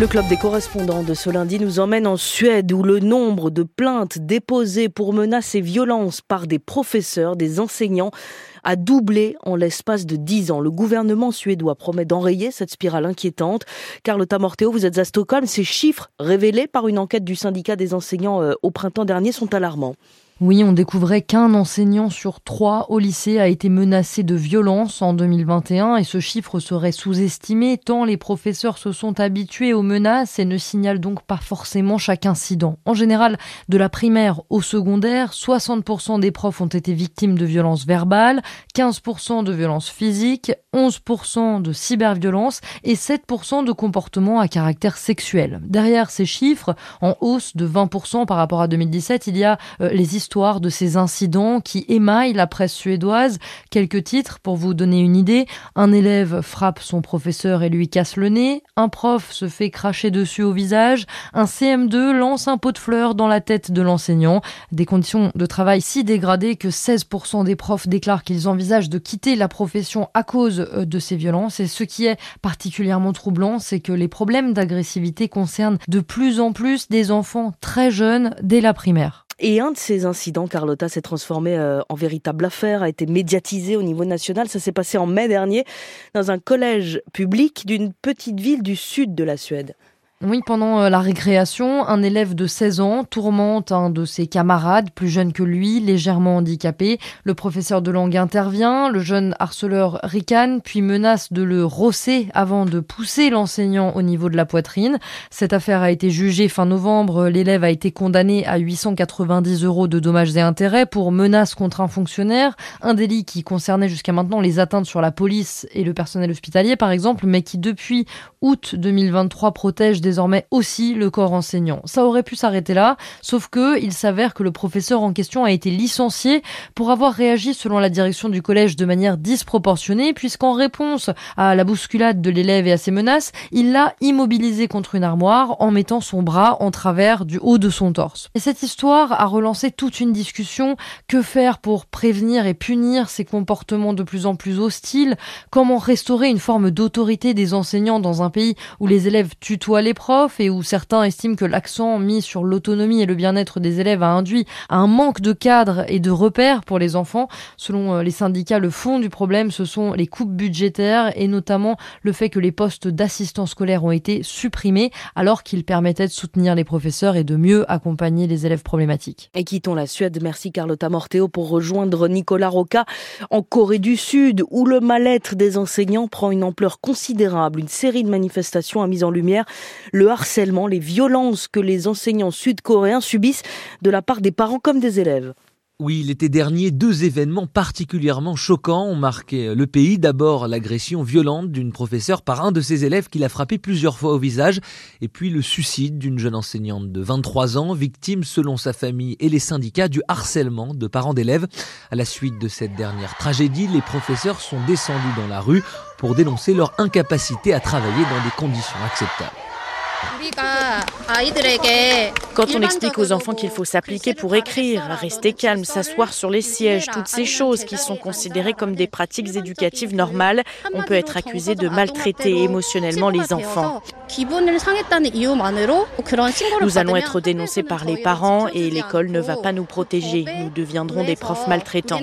Le club des correspondants de ce lundi nous emmène en Suède où le nombre de plaintes déposées pour menaces et violences par des professeurs, des enseignants a doublé en l'espace de dix ans. Le gouvernement suédois promet d'enrayer cette spirale inquiétante. Carlotta Morteo, vous êtes à Stockholm. Ces chiffres révélés par une enquête du syndicat des enseignants euh, au printemps dernier sont alarmants. Oui, on découvrait qu'un enseignant sur trois au lycée a été menacé de violence en 2021 et ce chiffre serait sous-estimé tant les professeurs se sont habitués aux menaces et ne signalent donc pas forcément chaque incident. En général, de la primaire au secondaire, 60% des profs ont été victimes de violences verbales, 15% de violences physiques, 11% de cyberviolence et 7% de comportements à caractère sexuel. Derrière ces chiffres, en hausse de 20% par rapport à 2017, il y a euh, les histoires de ces incidents qui émaillent la presse suédoise. Quelques titres pour vous donner une idée. Un élève frappe son professeur et lui casse le nez. Un prof se fait cracher dessus au visage. Un CM2 lance un pot de fleurs dans la tête de l'enseignant. Des conditions de travail si dégradées que 16% des profs déclarent qu'ils envisagent de quitter la profession à cause euh, de ces violences. Et ce qui est particulièrement troublant, c'est que les problèmes d'agressivité concernent de plus en plus des enfants très jeunes dès la primaire. Et un de ces incidents, Carlotta, s'est transformé euh, en véritable affaire, a été médiatisé au niveau national. Ça s'est passé en mai dernier dans un collège public d'une petite ville du sud de la Suède. Oui, pendant euh, la récréation, un élève de 16 ans tourmente un de ses camarades, plus jeune que lui, légèrement handicapé. Le professeur de langue intervient, le jeune harceleur ricane, puis menace de le rosser avant de pousser l'enseignant au niveau de la poitrine. Cette affaire a été jugée fin novembre. L'élève a été condamné à 890 euros de dommages et intérêts pour menace contre un fonctionnaire, un délit qui concernait jusqu'à maintenant les atteintes sur la police et le personnel hospitalier, par exemple, mais qui depuis août 2023 protège désormais aussi le corps enseignant. Ça aurait pu s'arrêter là, sauf que il s'avère que le professeur en question a été licencié pour avoir réagi selon la direction du collège de manière disproportionnée, puisqu'en réponse à la bousculade de l'élève et à ses menaces, il l'a immobilisé contre une armoire en mettant son bras en travers du haut de son torse. Et cette histoire a relancé toute une discussion. Que faire pour prévenir et punir ces comportements de plus en plus hostiles? Comment restaurer une forme d'autorité des enseignants dans un pays où les élèves tutoient les profs et où certains estiment que l'accent mis sur l'autonomie et le bien-être des élèves a induit un manque de cadres et de repères pour les enfants. Selon euh, les syndicats, le fond du problème, ce sont les coupes budgétaires et notamment le fait que les postes d'assistants scolaires ont été supprimés alors qu'ils permettaient de soutenir les professeurs et de mieux accompagner les élèves problématiques. Et quittons la Suède. Merci Carlotta Morteo pour rejoindre Nicolas Roca en Corée du Sud où le mal-être des enseignants prend une ampleur considérable. Une série de manifestations a mis en lumière le harcèlement, les violences que les enseignants sud-coréens subissent de la part des parents comme des élèves. Oui, l'été dernier, deux événements particulièrement choquants ont marqué le pays. D'abord, l'agression violente d'une professeure par un de ses élèves qui l'a frappé plusieurs fois au visage. Et puis le suicide d'une jeune enseignante de 23 ans, victime selon sa famille et les syndicats du harcèlement de parents d'élèves. À la suite de cette dernière tragédie, les professeurs sont descendus dans la rue pour dénoncer leur incapacité à travailler dans des conditions acceptables. 우리가 아이들에게 Quand on explique aux enfants qu'il faut s'appliquer pour écrire, rester calme, s'asseoir sur les sièges, toutes ces choses qui sont considérées comme des pratiques éducatives normales, on peut être accusé de maltraiter émotionnellement les enfants. Nous allons être dénoncés par les parents et l'école ne va pas nous protéger. Nous deviendrons des profs maltraitants.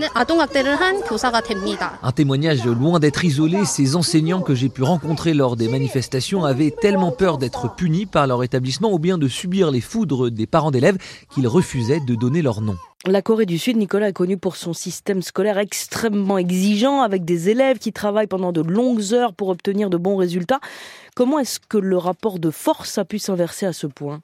Un témoignage loin d'être isolé, ces enseignants que j'ai pu rencontrer lors des manifestations avaient tellement peur d'être punis par leur établissement ou bien de subir les foudres des parents d'élèves qu'ils refusaient de donner leur nom. La Corée du Sud, Nicolas, est connue pour son système scolaire extrêmement exigeant, avec des élèves qui travaillent pendant de longues heures pour obtenir de bons résultats. Comment est-ce que le rapport de force a pu s'inverser à ce point?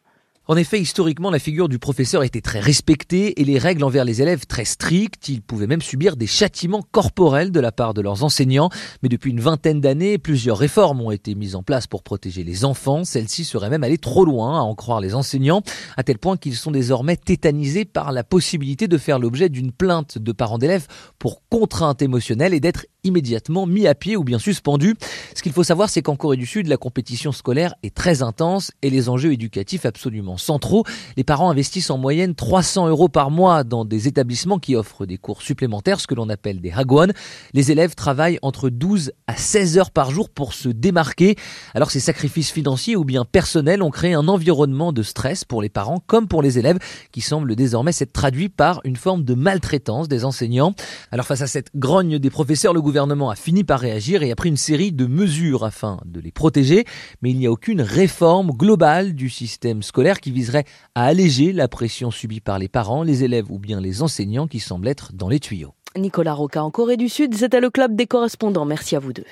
En effet, historiquement, la figure du professeur était très respectée et les règles envers les élèves très strictes. Ils pouvaient même subir des châtiments corporels de la part de leurs enseignants. Mais depuis une vingtaine d'années, plusieurs réformes ont été mises en place pour protéger les enfants. Celles-ci seraient même allées trop loin, à en croire les enseignants, à tel point qu'ils sont désormais tétanisés par la possibilité de faire l'objet d'une plainte de parents d'élèves pour contrainte émotionnelle et d'être immédiatement mis à pied ou bien suspendus. Ce qu'il faut savoir, c'est qu'en Corée du Sud, la compétition scolaire est très intense et les enjeux éducatifs absolument centraux. Les parents investissent en moyenne 300 euros par mois dans des établissements qui offrent des cours supplémentaires, ce que l'on appelle des hagwon. Les élèves travaillent entre 12 à 16 heures par jour pour se démarquer. Alors ces sacrifices financiers ou bien personnels ont créé un environnement de stress pour les parents comme pour les élèves qui semble désormais s'être traduit par une forme de maltraitance des enseignants. Alors face à cette grogne des professeurs, le gouvernement a fini par réagir et a pris une série de mesures afin de les protéger, mais il n'y a aucune réforme globale du système scolaire qui viserait à alléger la pression subie par les parents, les élèves ou bien les enseignants qui semblent être dans les tuyaux. Nicolas Roca en Corée du Sud, c'était le club des correspondants. Merci à vous deux.